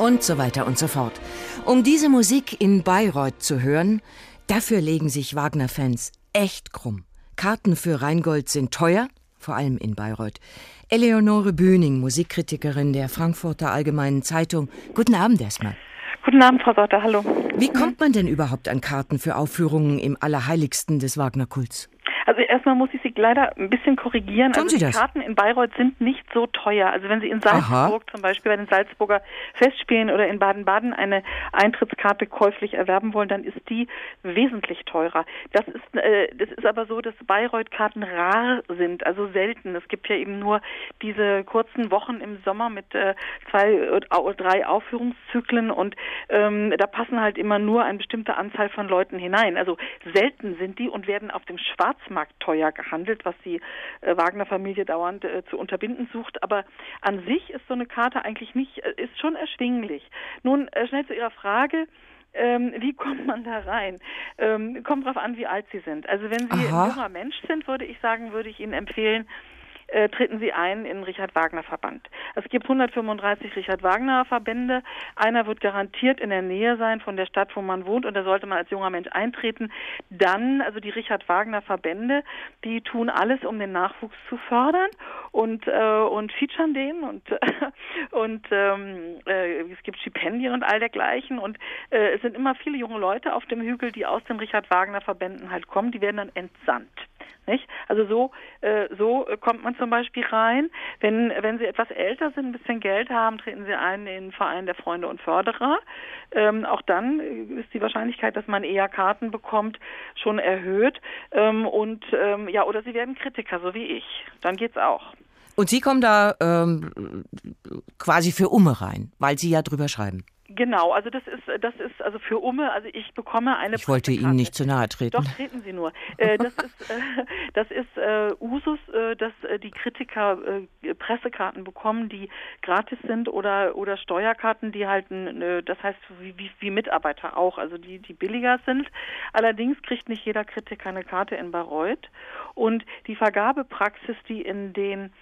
Und so weiter und so fort. Um diese Musik in Bayreuth zu hören, dafür legen sich Wagner-Fans echt krumm. Karten für Rheingold sind teuer, vor allem in Bayreuth. Eleonore Bühning, Musikkritikerin der Frankfurter Allgemeinen Zeitung. Guten Abend erstmal. Guten Abend, Frau Sauter, hallo. Wie kommt man denn überhaupt an Karten für Aufführungen im Allerheiligsten des Wagner-Kults? Also erstmal muss ich Sie leider ein bisschen korrigieren. Tun also Sie die das? Karten in Bayreuth sind nicht so teuer. Also wenn Sie in Salzburg Aha. zum Beispiel bei den Salzburger Festspielen oder in Baden-Baden eine Eintrittskarte käuflich erwerben wollen, dann ist die wesentlich teurer. Das ist, äh, das ist aber so, dass Bayreuth-Karten rar sind, also selten. Es gibt ja eben nur diese kurzen Wochen im Sommer mit äh, zwei oder drei Aufführungszyklen und ähm, da passen halt immer nur eine bestimmte Anzahl von Leuten hinein. Also selten sind die und werden auf dem Schwarzmarkt teuer gehandelt, was die äh, Wagner-Familie dauernd äh, zu unterbinden sucht. Aber an sich ist so eine Karte eigentlich nicht, äh, ist schon erschwinglich. Nun schnell zu Ihrer Frage. Ähm, wie kommt man da rein? Ähm, kommt drauf an, wie alt Sie sind. Also wenn Sie Aha. ein junger Mensch sind, würde ich sagen, würde ich Ihnen empfehlen, äh, treten Sie ein in Richard Wagner Verband. Es gibt 135 Richard Wagner Verbände. Einer wird garantiert in der Nähe sein von der Stadt, wo man wohnt, und da sollte man als junger Mensch eintreten. Dann, also die Richard Wagner Verbände, die tun alles, um den Nachwuchs zu fördern und äh, und featuren den und und ähm, äh, es gibt Stipendien und all dergleichen und äh, es sind immer viele junge Leute auf dem Hügel, die aus den Richard Wagner Verbänden halt kommen. Die werden dann entsandt. Nicht? Also so, äh, so kommt man zum Beispiel rein. Wenn, wenn Sie etwas älter sind, ein bisschen Geld haben, treten Sie ein in den Verein der Freunde und Förderer. Ähm, auch dann äh, ist die Wahrscheinlichkeit, dass man eher Karten bekommt, schon erhöht. Ähm, und ähm, ja, oder Sie werden Kritiker, so wie ich. Dann geht's auch. Und Sie kommen da ähm, quasi für Umme rein, weil Sie ja drüber schreiben. Genau, also das ist das ist also für Umme, also ich bekomme eine Ich wollte Ihnen nicht zu nahe treten. Doch, treten Sie nur. Äh, das ist, äh, das ist äh, Usus, dass die Kritiker Pressekarten bekommen, die gratis sind oder oder Steuerkarten, die halt, ein, äh, das heißt wie, wie, wie Mitarbeiter auch, also die die billiger sind. Allerdings kriegt nicht jeder Kritiker eine Karte in Bayreuth und die Vergabepraxis, die in den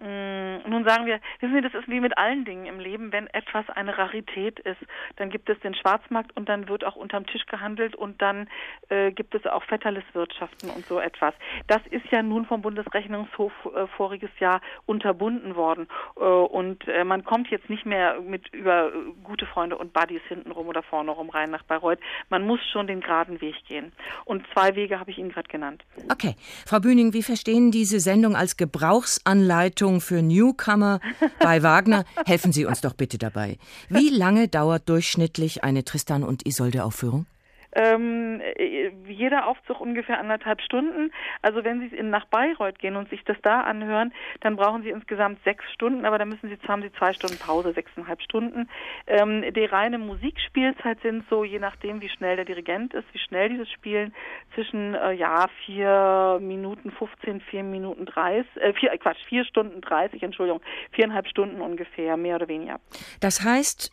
Nun sagen wir, wissen Sie, das ist wie mit allen Dingen im Leben, wenn etwas eine Rarität ist, dann gibt es den Schwarzmarkt und dann wird auch unterm Tisch gehandelt und dann äh, gibt es auch Vetterliswirtschaften und so etwas. Das ist ja nun vom Bundesrechnungshof äh, voriges Jahr unterbunden worden äh, und äh, man kommt jetzt nicht mehr mit über äh, gute Freunde und Buddies hintenrum oder vorne rum rein nach Bayreuth. Man muss schon den geraden Weg gehen. Und zwei Wege habe ich Ihnen gerade genannt. Okay. Frau Bühning, wie verstehen diese Sendung als Gebrauchsanleitung für Newcomer bei Wagner? Helfen Sie uns doch bitte dabei. Wie lange dauert durchschnittlich eine Tristan und Isolde Aufführung? Ähm, äh, jeder Aufzug ungefähr anderthalb Stunden. Also wenn Sie nach Bayreuth gehen und sich das da anhören, dann brauchen Sie insgesamt sechs Stunden, aber dann müssen Sie, haben Sie zwei Stunden Pause, sechseinhalb Stunden. Ähm, die reine Musikspielzeit sind so, je nachdem wie schnell der Dirigent ist, wie schnell die das spielen, zwischen äh, ja vier Minuten 15, vier Minuten 30, äh, vier, äh, Quatsch, vier Stunden 30, Entschuldigung, viereinhalb Stunden ungefähr, mehr oder weniger. Das heißt,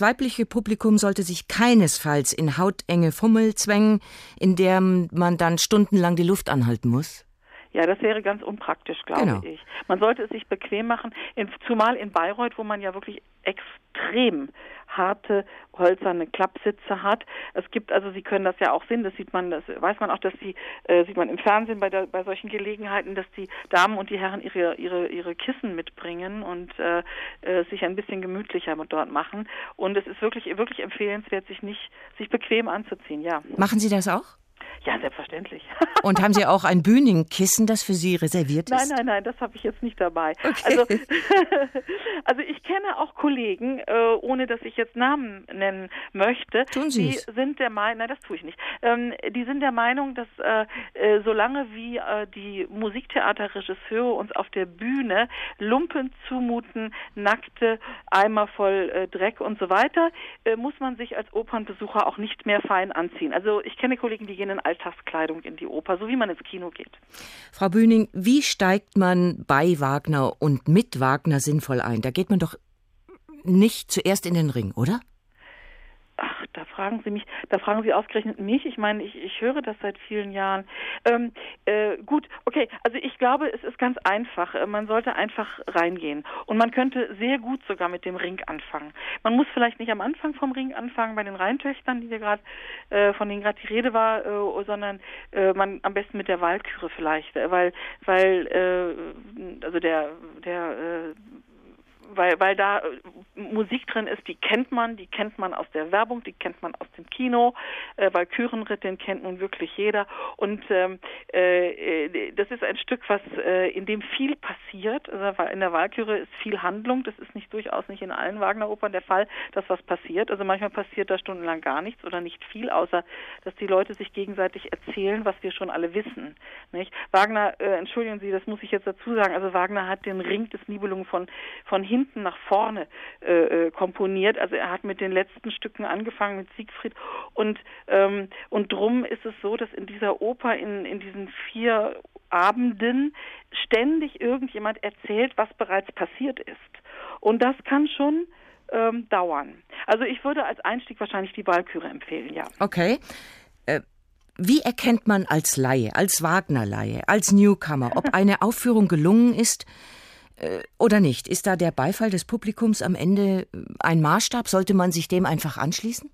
weibliche Publikum sollte sich keinesfalls in hautenge Fummel zwängen, in der man dann stundenlang die Luft anhalten muss. Ja, das wäre ganz unpraktisch, glaube Genau. ich. Man sollte es sich bequem machen, in, zumal in Bayreuth, wo man ja wirklich extrem harte hölzerne Klappsitze hat. Es gibt also, Sie können das ja auch sehen, das sieht man, das weiß man auch, dass die äh, sieht man im Fernsehen bei der, bei solchen Gelegenheiten, dass die Damen und die Herren ihre ihre ihre Kissen mitbringen und äh, äh, sich ein bisschen gemütlicher dort machen. Und es ist wirklich wirklich empfehlenswert, sich nicht sich bequem anzuziehen. Ja. Machen Sie das auch? Ja, selbstverständlich. Und haben Sie auch ein Bühnenkissen, das für Sie reserviert Nein, ist? nein, nein, das habe ich jetzt nicht dabei. Also, also ich kenne auch Kollegen, äh, ohne dass ich jetzt Namen nennen möchte, Tun die Sie's. sind der Meinung, nein, das tue ich nicht. Ähm, die sind der Meinung, dass äh, äh, solange wie die Musiktheaterregisseure uns auf der Bühne Lumpen zumuten, nackte Eimer voll Dreck und so weiter, muss man sich als Opernbesucher auch nicht mehr fein anziehen. Also ich kenne Kollegen, die gehen in Alltagskleidung in die Oper, so wie man ins Kino geht. Frau Bühning, wie steigt man bei Wagner und mit Wagner sinnvoll ein? Da geht man doch nicht zuerst in den Ring, oder? Da fragen Sie mich, da fragen Sie ausgerechnet mich. Ich meine, ich, ich höre das seit vielen Jahren. Ähm, äh, gut, okay, also ich glaube, es ist ganz einfach. Äh, man sollte einfach reingehen. Und man könnte sehr gut sogar mit dem Ring anfangen. Man muss vielleicht nicht am Anfang vom Ring anfangen, bei den Rheintöchtern, die wir gerade, äh, von denen gerade die Rede war, äh, sondern äh, man am besten mit der Walküre vielleicht, äh, weil, weil, äh, also der, der äh, weil, weil da äh, Musik drin ist, die kennt man, die kennt man aus der Werbung, die kennt man aus dem Kino, äh, weil Kürenritt, den kennt nun wirklich jeder. Und ähm, äh, das ist ein Stück, was äh, in dem viel passiert. Also in der Walküre ist viel Handlung. Das ist nicht durchaus nicht in allen Wagner-Opern der Fall, dass was passiert. Also manchmal passiert da stundenlang gar nichts oder nicht viel, außer dass die Leute sich gegenseitig erzählen, was wir schon alle wissen. Nicht? Wagner, äh, entschuldigen Sie, das muss ich jetzt dazu sagen. Also Wagner hat den Ring des Nibelungen von von hinten nach vorne äh, äh, komponiert. Also er hat mit den letzten Stücken angefangen mit Siegfried und ähm, und drum ist es so, dass in dieser Oper in in diesen vier Abenden ständig irgendjemand erzählt, was bereits passiert ist. Und das kann schon ähm, dauern. Also ich würde als Einstieg wahrscheinlich die Walküre empfehlen, ja. Okay. Äh, wie erkennt man als Laie, als Wagner-Laie, als Newcomer, ob eine Aufführung gelungen ist? Äh, oder nicht? Ist da der Beifall des Publikums am Ende äh, ein Maßstab? Sollte man sich dem einfach anschließen?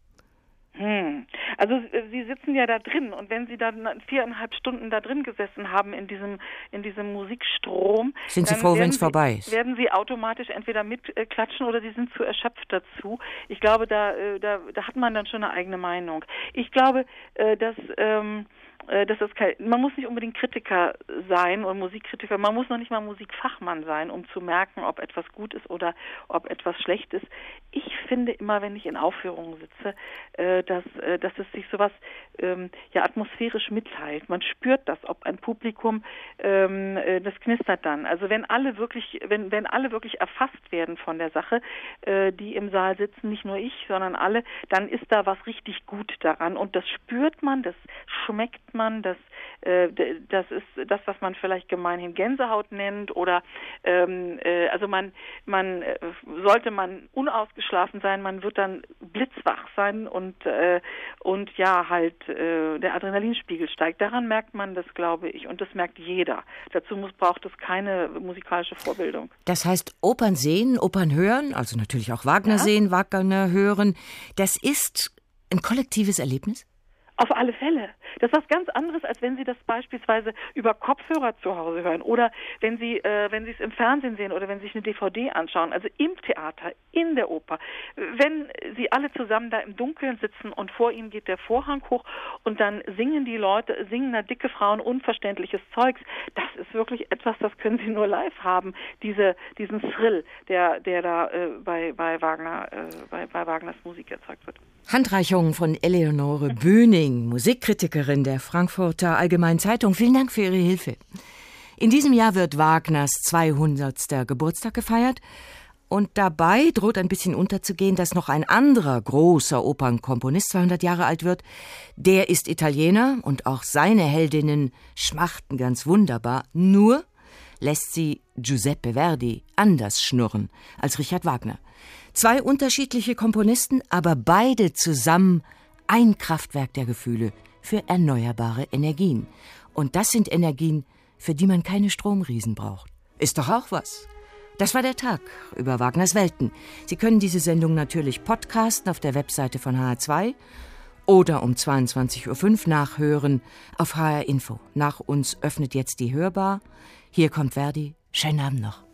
Hm. Also äh, Sie sitzen ja da drin und wenn Sie dann viereinhalb Stunden da drin gesessen haben in diesem in diesem Musikstrom, sind Sie froh, wenn es vorbei ist? Werden Sie automatisch entweder mitklatschen oder Sie sind zu erschöpft dazu. Ich glaube, da da da hat man dann schon eine eigene Meinung. Ich glaube, dass ähm, äh, das kein, man muss nicht unbedingt Kritiker sein oder Musikkritiker, man muss noch nicht mal Musikfachmann sein, um zu merken, ob etwas gut ist oder ob etwas schlecht ist. Ich finde immer, wenn ich in Aufführungen sitze, äh, dass, äh, dass es sich sowas ähm, ja atmosphärisch mitteilt. Man spürt das, ob ein Publikum ähm, das knistert dann. Also wenn alle wirklich, wenn wenn alle wirklich erfasst werden von der Sache, die im Saal sitzen, nicht nur ich, sondern alle, dann ist da was richtig gut daran und das spürt man, das schmeckt man, das, äh, das ist das, was man vielleicht gemeinhin Gänsehaut nennt oder ähm, äh, also man, man äh, sollte man unausgeschlafen sein, man wird dann blitzwach sein und äh, und ja halt äh, der Adrenalinspiegel steigt. Daran merkt man das, glaube ich, und das merkt jeder. Dazu muss, braucht es keine musikalische Vorbildung. Das heißt, Opern sehen, Opern hören, also natürlich auch Wagner ja. sehen, Wagner hören, das ist ein kollektives Erlebnis? Auf alle Fälle. Das ist was ganz anderes, als wenn Sie das beispielsweise über Kopfhörer zu Hause hören oder wenn Sie, äh, wenn Sie es im Fernsehen sehen oder wenn Sie sich eine DVD anschauen. Also im Theater, in der Oper. Wenn Sie alle zusammen da im Dunkeln sitzen und vor Ihnen geht der Vorhang hoch und dann singen die Leute, singen da dicke Frauen unverständliches Zeugs. Das ist wirklich etwas, das können Sie nur live haben. Diese, diesen Thrill, der, der da äh, bei, bei Wagner, äh, bei, bei Wagners Musik erzeugt wird. Handreichung von Eleonore Böning, Musikkritikerin der Frankfurter Allgemeinen Zeitung. Vielen Dank für Ihre Hilfe. In diesem Jahr wird Wagners 200. Geburtstag gefeiert. Und dabei droht ein bisschen unterzugehen, dass noch ein anderer großer Opernkomponist 200 Jahre alt wird. Der ist Italiener und auch seine Heldinnen schmachten ganz wunderbar. Nur lässt sie Giuseppe Verdi anders schnurren als Richard Wagner. Zwei unterschiedliche Komponisten, aber beide zusammen ein Kraftwerk der Gefühle für erneuerbare Energien. Und das sind Energien, für die man keine Stromriesen braucht. Ist doch auch was. Das war der Tag über Wagners Welten. Sie können diese Sendung natürlich podcasten auf der Webseite von HR2 oder um 22.05 Uhr nachhören auf HR Info. Nach uns öffnet jetzt die Hörbar. Hier kommt Verdi. Schönen Abend noch.